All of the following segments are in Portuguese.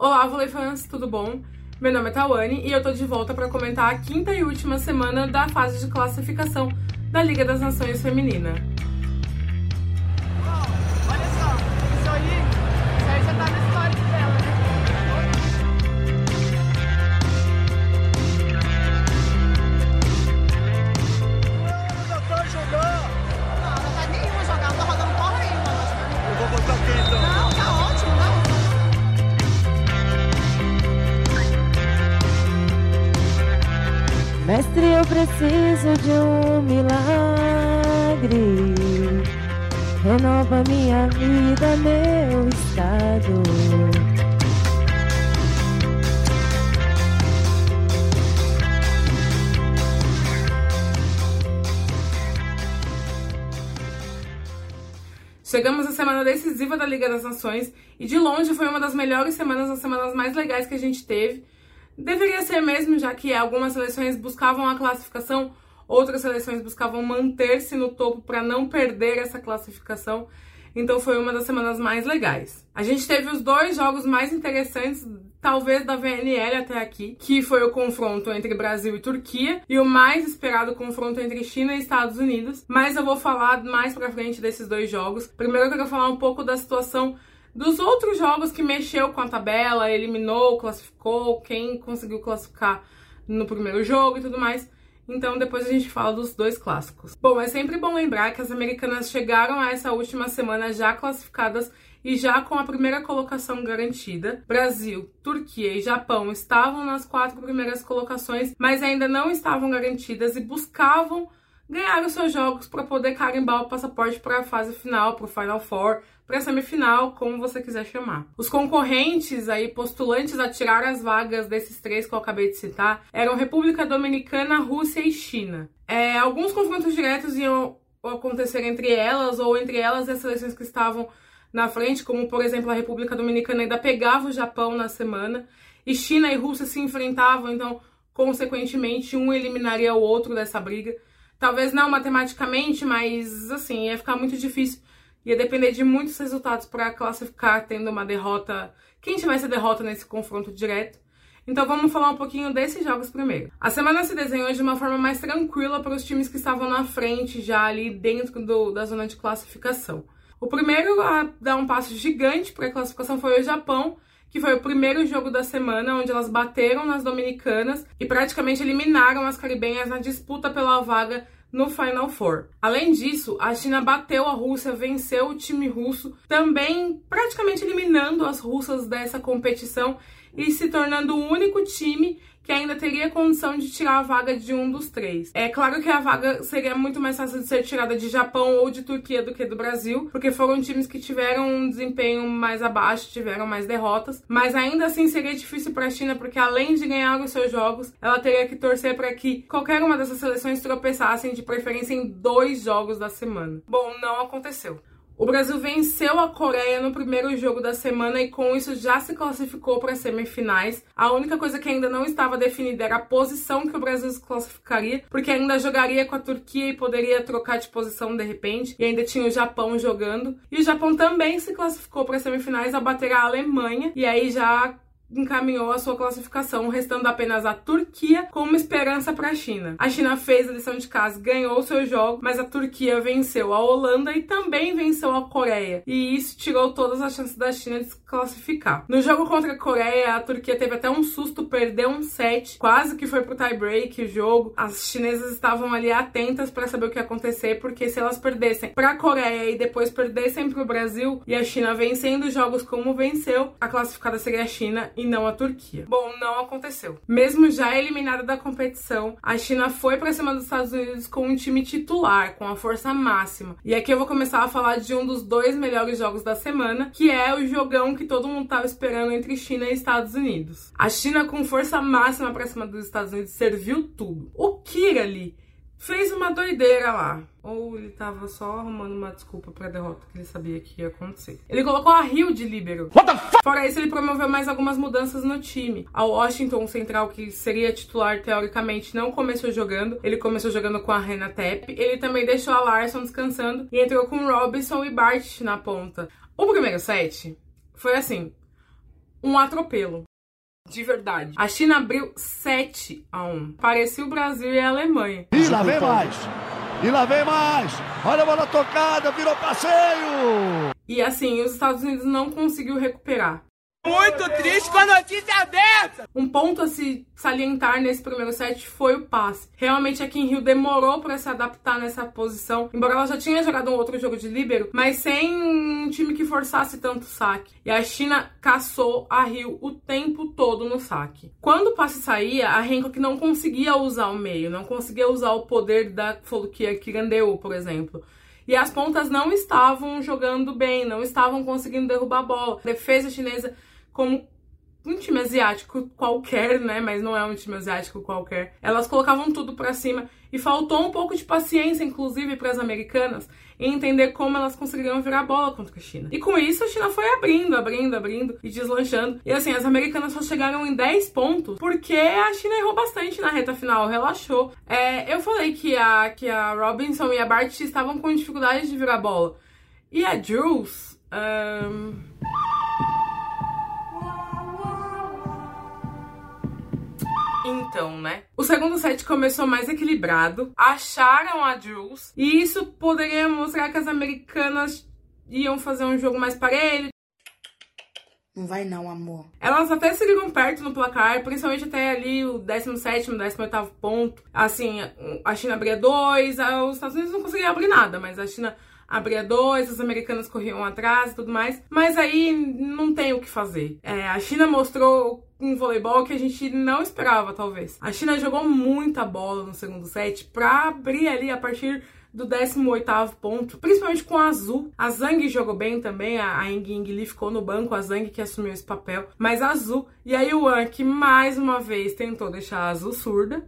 Olá, vôlei fãs, tudo bom? Meu nome é Tawane e eu tô de volta para comentar a quinta e última semana da fase de classificação da Liga das Nações Feminina. Mestre, eu preciso de um milagre. Renova minha vida, meu estado. Chegamos à semana decisiva da Liga das Nações e de longe foi uma das melhores semanas, as semanas mais legais que a gente teve. Deveria ser mesmo, já que algumas seleções buscavam a classificação, outras seleções buscavam manter-se no topo para não perder essa classificação. Então foi uma das semanas mais legais. A gente teve os dois jogos mais interessantes, talvez da VNL até aqui, que foi o confronto entre Brasil e Turquia e o mais esperado confronto entre China e Estados Unidos. Mas eu vou falar mais pra frente desses dois jogos. Primeiro eu quero falar um pouco da situação dos outros jogos que mexeu com a tabela, eliminou, classificou, quem conseguiu classificar no primeiro jogo e tudo mais. Então depois a gente fala dos dois clássicos. Bom, é sempre bom lembrar que as americanas chegaram a essa última semana já classificadas e já com a primeira colocação garantida. Brasil, Turquia e Japão estavam nas quatro primeiras colocações, mas ainda não estavam garantidas e buscavam ganhar os seus jogos para poder carimbar o passaporte para a fase final, para o Final Four, para a semifinal, como você quiser chamar. Os concorrentes aí, postulantes a tirar as vagas desses três que eu acabei de citar, eram República Dominicana, Rússia e China. É, alguns confrontos diretos iam acontecer entre elas, ou entre elas as seleções que estavam na frente, como por exemplo a República Dominicana ainda pegava o Japão na semana, e China e Rússia se enfrentavam, então, consequentemente, um eliminaria o outro dessa briga. Talvez não matematicamente, mas assim, ia ficar muito difícil. Ia depender de muitos resultados para classificar, tendo uma derrota. Quem tivesse derrota nesse confronto direto. Então vamos falar um pouquinho desses jogos primeiro. A semana se desenhou de uma forma mais tranquila para os times que estavam na frente, já ali dentro do, da zona de classificação. O primeiro a dar um passo gigante para a classificação foi o Japão, que foi o primeiro jogo da semana, onde elas bateram nas dominicanas e praticamente eliminaram as caribenhas na disputa pela vaga no Final Four. Além disso, a China bateu a Rússia, venceu o time russo, também praticamente eliminando as russas dessa competição e se tornando o único time que ainda teria condição de tirar a vaga de um dos três. É claro que a vaga seria muito mais fácil de ser tirada de Japão ou de Turquia do que do Brasil, porque foram times que tiveram um desempenho mais abaixo, tiveram mais derrotas, mas ainda assim seria difícil para a China, porque além de ganhar os seus jogos, ela teria que torcer para que qualquer uma dessas seleções tropeçassem de preferência em dois jogos da semana. Bom, não aconteceu. O Brasil venceu a Coreia no primeiro jogo da semana e com isso já se classificou para as semifinais. A única coisa que ainda não estava definida era a posição que o Brasil se classificaria, porque ainda jogaria com a Turquia e poderia trocar de posição de repente, e ainda tinha o Japão jogando. E o Japão também se classificou para as semifinais a bater a Alemanha, e aí já encaminhou a sua classificação, restando apenas a Turquia como esperança para a China. A China fez a lição de casa, ganhou seu jogo, mas a Turquia venceu a Holanda e também venceu a Coreia. E isso tirou todas as chances da China de se classificar. No jogo contra a Coreia, a Turquia teve até um susto, perdeu um set, quase que foi pro tie break o jogo. As chinesas estavam ali atentas para saber o que ia acontecer, porque se elas perdessem para a Coreia e depois perdessem para o Brasil e a China vencendo os jogos como venceu, a classificada seria a China e não a Turquia. Bom, não aconteceu. Mesmo já eliminada da competição, a China foi para cima dos Estados Unidos com um time titular, com a força máxima. E aqui eu vou começar a falar de um dos dois melhores jogos da semana, que é o jogão que todo mundo tava esperando entre China e Estados Unidos. A China com força máxima para cima dos Estados Unidos serviu tudo. O Kira ali fez uma doideira lá. Ou ele tava só arrumando uma desculpa pra derrota que ele sabia que ia acontecer. Ele colocou a Rio de líbero. Fora isso, ele promoveu mais algumas mudanças no time. A Washington Central, que seria titular teoricamente, não começou jogando. Ele começou jogando com a Rena Tepp. Ele também deixou a Larson descansando e entrou com Robinson e Bart na ponta. O primeiro set foi assim. um atropelo. De verdade. A China abriu 7 a 1. Parecia o Brasil e a Alemanha. E lá vem mais. E lá vem mais. Olha a bola tocada, virou passeio. E assim, os Estados Unidos não conseguiu recuperar. Muito triste com a notícia dessa! Um ponto a se salientar nesse primeiro set foi o passe. Realmente a Kim Hill demorou para se adaptar nessa posição, embora ela já tinha jogado um outro jogo de líbero, mas sem um time que forçasse tanto saque. E a China caçou a Hill o tempo todo no saque. Quando o passe saía, a Hancock não conseguia usar o meio, não conseguia usar o poder da Folkia Kirandeu, por exemplo. E as pontas não estavam jogando bem, não estavam conseguindo derrubar a bola. A defesa chinesa como um time asiático qualquer, né? Mas não é um time asiático qualquer. Elas colocavam tudo para cima e faltou um pouco de paciência, inclusive, para as americanas em entender como elas conseguiriam virar bola contra a China. E com isso a China foi abrindo, abrindo, abrindo e deslanchando. E assim, as americanas só chegaram em 10 pontos porque a China errou bastante na reta final, relaxou. É, eu falei que a, que a Robinson e a Bart estavam com dificuldade de virar bola. E a Jules. Um... Então, né? O segundo set começou mais equilibrado, acharam a Jules, e isso poderia mostrar que as americanas iam fazer um jogo mais parelho. Não vai não, amor. Elas até seguiram perto no placar, principalmente até ali o 17 18 ponto. Assim, a China abria dois, os Estados Unidos não conseguiam abrir nada, mas a China abria dois, as americanas corriam atrás e tudo mais. Mas aí não tem o que fazer. É, a China mostrou um voleibol que a gente não esperava, talvez. A China jogou muita bola no segundo set pra abrir ali a partir do 18º ponto, principalmente com a Azul. A Zhang jogou bem também, a, a Ing Lee ficou no banco, a Zhang que assumiu esse papel, mas a Azul e a Yuan, que mais uma vez tentou deixar a Azul surda,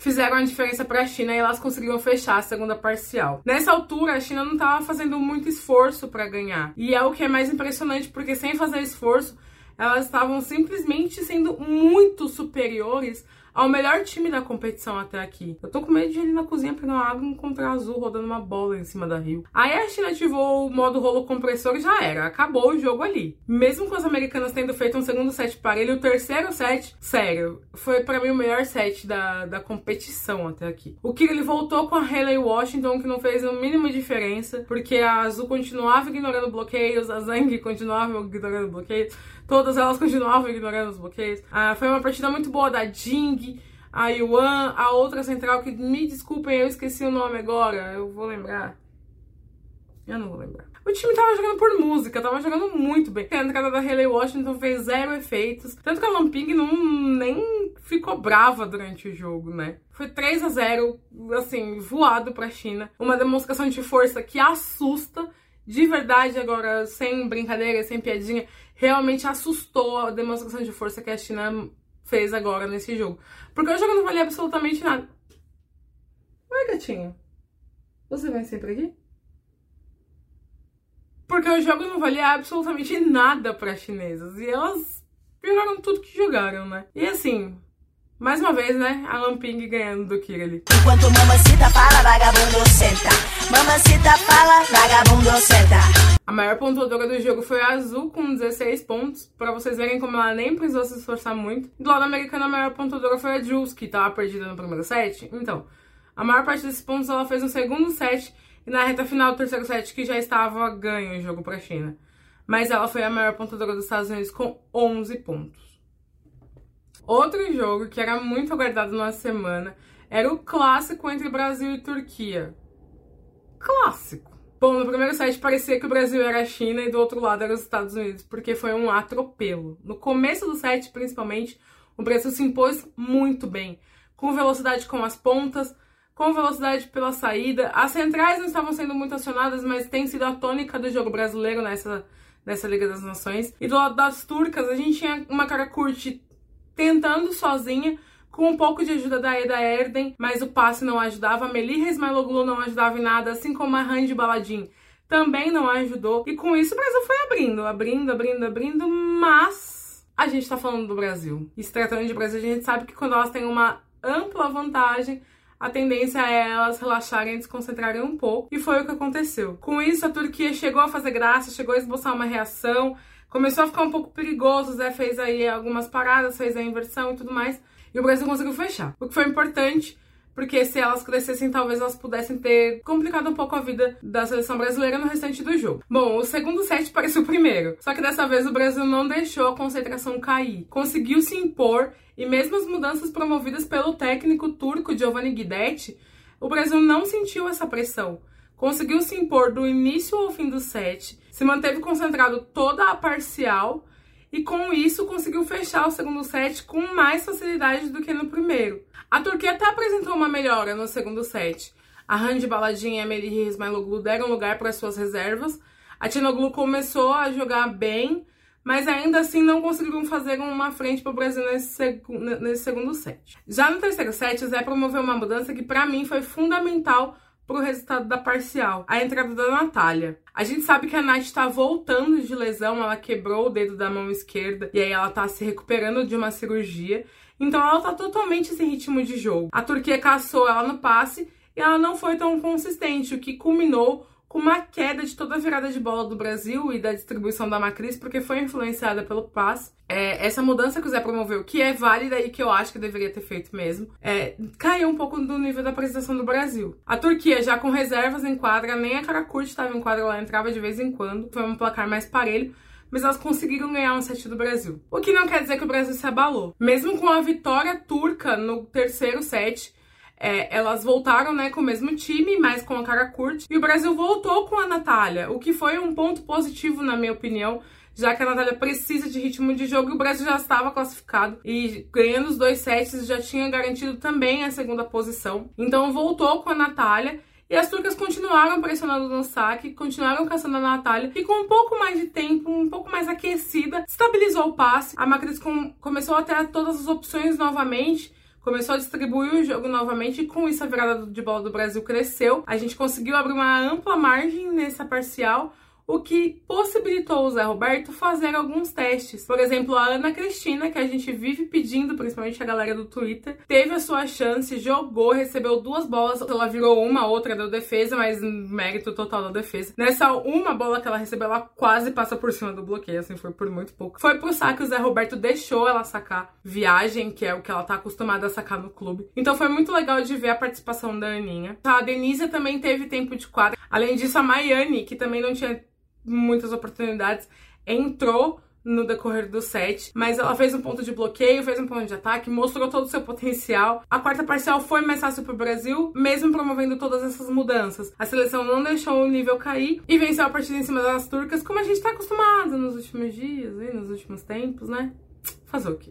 fizeram a diferença para a China e elas conseguiram fechar a segunda parcial. Nessa altura, a China não estava fazendo muito esforço para ganhar, e é o que é mais impressionante, porque sem fazer esforço, elas estavam simplesmente sendo muito superiores ao melhor time da competição até aqui. Eu tô com medo de ali na cozinha pegar uma água e encontrar azul rodando uma bola em cima da Rio. Aí a China ativou o modo rolo compressor e já era. Acabou o jogo ali. Mesmo com as americanas tendo feito um segundo set parelho, o terceiro set, sério, foi para mim o melhor set da, da competição até aqui. O ele voltou com a Haley Washington, que não fez o mínimo diferença, porque a Azul continuava ignorando bloqueios, a Zhang continuava ignorando bloqueios. Todas elas continuavam ignorando os bloqueios. Ah, foi uma partida muito boa da Jing, a Yuan, a outra central, que me desculpem, eu esqueci o nome agora. Eu vou lembrar. Eu não vou lembrar. O time tava jogando por música, tava jogando muito bem. A entrada da Haley Washington fez zero efeitos. Tanto que a Lamping não nem ficou brava durante o jogo, né? Foi 3 a 0 assim, voado pra China. Uma demonstração de força que assusta de verdade, agora, sem brincadeira, sem piadinha, realmente assustou a demonstração de força que a China fez agora nesse jogo. Porque o jogo não valia absolutamente nada. Oi, gatinho. Você vem sempre aqui? Porque o jogo não valia absolutamente nada para chinesas. E elas jogaram tudo que jogaram, né? E assim, mais uma vez, né? A Lamping ganhando do Kirali. Enquanto mamacita fala, vagabundo senta. Mamacita fala, vagabundo senta. A maior pontuadora do jogo foi a Azul, com 16 pontos. Pra vocês verem como ela nem precisou se esforçar muito. Do lado americano, a maior pontuadora foi a Jules, que tava perdida no primeiro set. Então, a maior parte desses pontos ela fez no segundo set. E na reta final do terceiro set, que já estava ganho o jogo pra China. Mas ela foi a maior pontuadora dos Estados Unidos com 11 pontos. Outro jogo que era muito aguardado na semana era o clássico entre Brasil e Turquia. Clássico. Bom, no primeiro set parecia que o Brasil era a China e do outro lado era os Estados Unidos, porque foi um atropelo. No começo do set, principalmente, o Brasil se impôs muito bem, com velocidade com as pontas, com velocidade pela saída. As centrais não estavam sendo muito acionadas, mas tem sido a tônica do jogo brasileiro nessa, nessa Liga das Nações. E do lado das turcas, a gente tinha uma cara curte tentando sozinha, com um pouco de ajuda da Eda Erden, mas o passe não ajudava. A Melih Ismailoglu não ajudava em nada, assim como a Randy Baladin também não ajudou. E com isso o Brasil foi abrindo, abrindo, abrindo, abrindo, mas a gente tá falando do Brasil. E se tratando de Brasil, a gente sabe que quando elas têm uma ampla vantagem, a tendência é elas relaxarem e desconcentrarem um pouco. E foi o que aconteceu. Com isso, a Turquia chegou a fazer graça, chegou a esboçar uma reação, Começou a ficar um pouco perigoso, o Zé fez aí algumas paradas, fez a inversão e tudo mais, e o Brasil conseguiu fechar. O que foi importante, porque se elas crescessem, talvez elas pudessem ter complicado um pouco a vida da seleção brasileira no restante do jogo. Bom, o segundo set parecia o primeiro, só que dessa vez o Brasil não deixou a concentração cair. Conseguiu se impor e mesmo as mudanças promovidas pelo técnico turco Giovanni Guidetti, o Brasil não sentiu essa pressão. Conseguiu se impor do início ao fim do set, se manteve concentrado toda a parcial e com isso conseguiu fechar o segundo set com mais facilidade do que no primeiro. A Turquia até apresentou uma melhora no segundo set. A Hand Baladinha e a Melih Ismailoglu deram lugar para suas reservas. A Tinoglu começou a jogar bem, mas ainda assim não conseguiram fazer uma frente para o Brasil nesse, seg nesse segundo set. Já no terceiro set, o Zé promoveu uma mudança que para mim foi fundamental para o resultado da parcial, a entrada da Natália. A gente sabe que a Nath está voltando de lesão, ela quebrou o dedo da mão esquerda e aí ela está se recuperando de uma cirurgia. Então ela está totalmente sem ritmo de jogo. A Turquia caçou ela no passe e ela não foi tão consistente, o que culminou com uma queda de toda a virada de bola do Brasil e da distribuição da Macris, porque foi influenciada pelo passe. É, essa mudança que o Zé promoveu, que é válida e que eu acho que deveria ter feito mesmo, é, caiu um pouco do nível da apresentação do Brasil. A Turquia, já com reservas em quadra, nem a Karakurt estava em quadra, ela entrava de vez em quando. Foi um placar mais parelho mas elas conseguiram ganhar um set do Brasil. O que não quer dizer que o Brasil se abalou. Mesmo com a vitória turca no terceiro set, é, elas voltaram né, com o mesmo time, mas com a cara curta. E o Brasil voltou com a Natália, o que foi um ponto positivo, na minha opinião, já que a Natália precisa de ritmo de jogo e o Brasil já estava classificado e ganhando os dois sets já tinha garantido também a segunda posição. Então voltou com a Natália e as turcas continuaram pressionando no saque, continuaram caçando a Natália e com um pouco mais de tempo, um pouco mais aquecida, estabilizou o passe. A Macris com, começou a ter todas as opções novamente começou a distribuir o jogo novamente com isso a virada de bola do Brasil cresceu. A gente conseguiu abrir uma ampla margem nessa parcial, o que possibilitou o Zé Roberto fazer alguns testes. Por exemplo, a Ana Cristina, que a gente vive pedindo, principalmente a galera do Twitter, teve a sua chance, jogou, recebeu duas bolas, ela virou uma, outra deu defesa, mas mérito total da defesa. Nessa uma bola que ela recebeu, ela quase passa por cima do bloqueio, assim, foi por muito pouco. Foi pro saque, o Zé Roberto deixou ela sacar viagem, que é o que ela tá acostumada a sacar no clube. Então foi muito legal de ver a participação da Aninha. A Denise também teve tempo de quadra. Além disso, a Maiane, que também não tinha muitas oportunidades, entrou no decorrer do set, mas ela fez um ponto de bloqueio, fez um ponto de ataque, mostrou todo o seu potencial. A quarta parcial foi mais fácil para o Brasil, mesmo promovendo todas essas mudanças. A seleção não deixou o nível cair e venceu a partida em cima das turcas, como a gente está acostumado nos últimos dias e nos últimos tempos, né?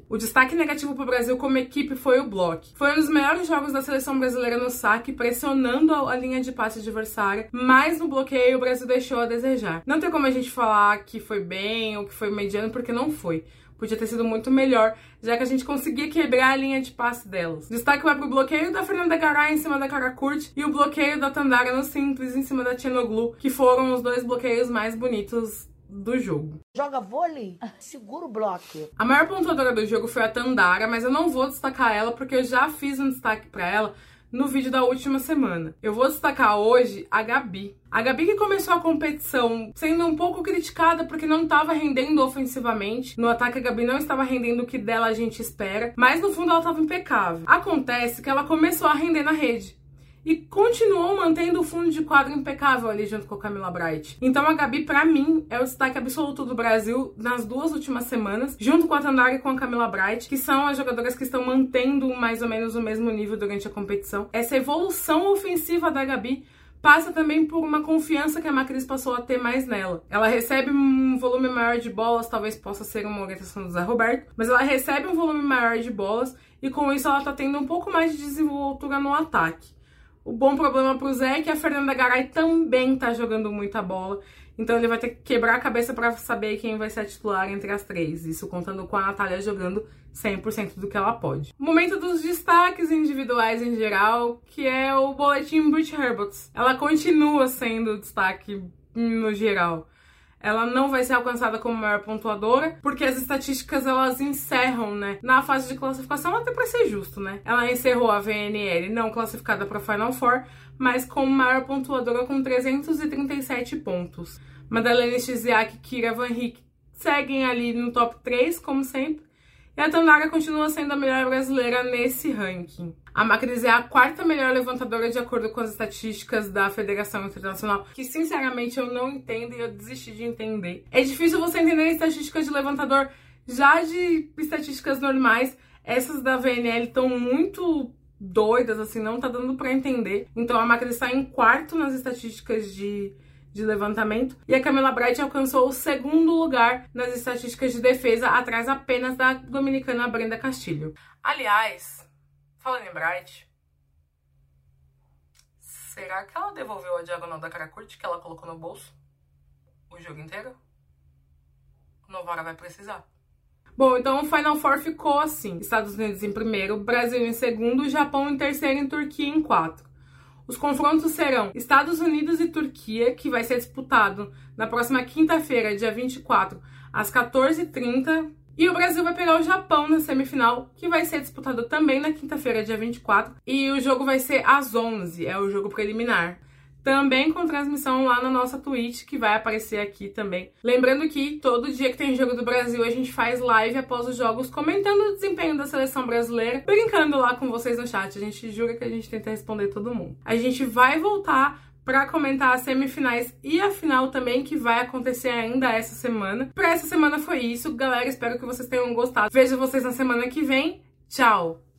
O destaque negativo para o Brasil como equipe foi o bloco. Foi um dos melhores jogos da seleção brasileira no saque, pressionando a linha de passe adversária, mas no bloqueio o Brasil deixou a desejar. Não tem como a gente falar que foi bem ou que foi mediano, porque não foi podia ter sido muito melhor, já que a gente conseguia quebrar a linha de passe delas. Destaque vai pro bloqueio da Fernanda Garay em cima da Karakurt e o bloqueio da Tandara no simples em cima da Tchenoglu, que foram os dois bloqueios mais bonitos do jogo. Joga vôlei? Segura o bloco. A maior pontuadora do jogo foi a Tandara, mas eu não vou destacar ela porque eu já fiz um destaque para ela no vídeo da última semana. Eu vou destacar hoje a Gabi. A Gabi que começou a competição sendo um pouco criticada porque não estava rendendo ofensivamente. No ataque a Gabi não estava rendendo o que dela a gente espera, mas no fundo ela estava impecável. Acontece que ela começou a render na rede e continuou mantendo o fundo de quadro impecável ali junto com a Camila Bright. Então a Gabi, para mim, é o destaque absoluto do Brasil nas duas últimas semanas, junto com a Tandara e com a Camila Bright, que são as jogadoras que estão mantendo mais ou menos o mesmo nível durante a competição. Essa evolução ofensiva da Gabi passa também por uma confiança que a Macris passou a ter mais nela. Ela recebe um volume maior de bolas, talvez possa ser uma orientação do Zé Roberto, mas ela recebe um volume maior de bolas e com isso ela tá tendo um pouco mais de desenvoltura no ataque. O bom problema pro Zé é que a Fernanda Garay também tá jogando muita bola. Então ele vai ter que quebrar a cabeça para saber quem vai ser a titular entre as três. Isso contando com a Natália jogando 100% do que ela pode. Momento dos destaques individuais em geral, que é o boletim Brit Herbots. Ela continua sendo destaque no geral ela não vai ser alcançada como maior pontuadora, porque as estatísticas elas encerram, né? Na fase de classificação, até para ser justo, né? Ela encerrou a VNL não classificada para Final Four, mas como maior pontuadora com 337 pontos. Madalena Chiziak e Kira Van Rick seguem ali no top 3, como sempre. E a Tandara continua sendo a melhor brasileira nesse ranking. A Macris é a quarta melhor levantadora de acordo com as estatísticas da Federação Internacional, que sinceramente eu não entendo e eu desisti de entender. É difícil você entender estatísticas de levantador já de estatísticas normais. Essas da VNL estão muito doidas, assim, não tá dando para entender. Então a Macris está em quarto nas estatísticas de de levantamento, e a Camila Bright alcançou o segundo lugar nas estatísticas de defesa, atrás apenas da dominicana Brenda Castilho. Aliás, falando em Bright, será que ela devolveu a diagonal da cara curta que ela colocou no bolso o jogo inteiro? Novara vai precisar. Bom, então o Final Four ficou assim: Estados Unidos em primeiro, Brasil em segundo, Japão em terceiro e Turquia em quatro. Os confrontos serão Estados Unidos e Turquia, que vai ser disputado na próxima quinta-feira, dia 24, às 14h30. E o Brasil vai pegar o Japão na semifinal, que vai ser disputado também na quinta-feira, dia 24. E o jogo vai ser às 11 é o jogo preliminar também com transmissão lá na nossa Twitch, que vai aparecer aqui também. Lembrando que todo dia que tem jogo do Brasil, a gente faz live após os jogos, comentando o desempenho da seleção brasileira, brincando lá com vocês no chat. A gente jura que a gente tenta responder todo mundo. A gente vai voltar para comentar as semifinais e a final também, que vai acontecer ainda essa semana. Para essa semana foi isso, galera. Espero que vocês tenham gostado. Vejo vocês na semana que vem. Tchau!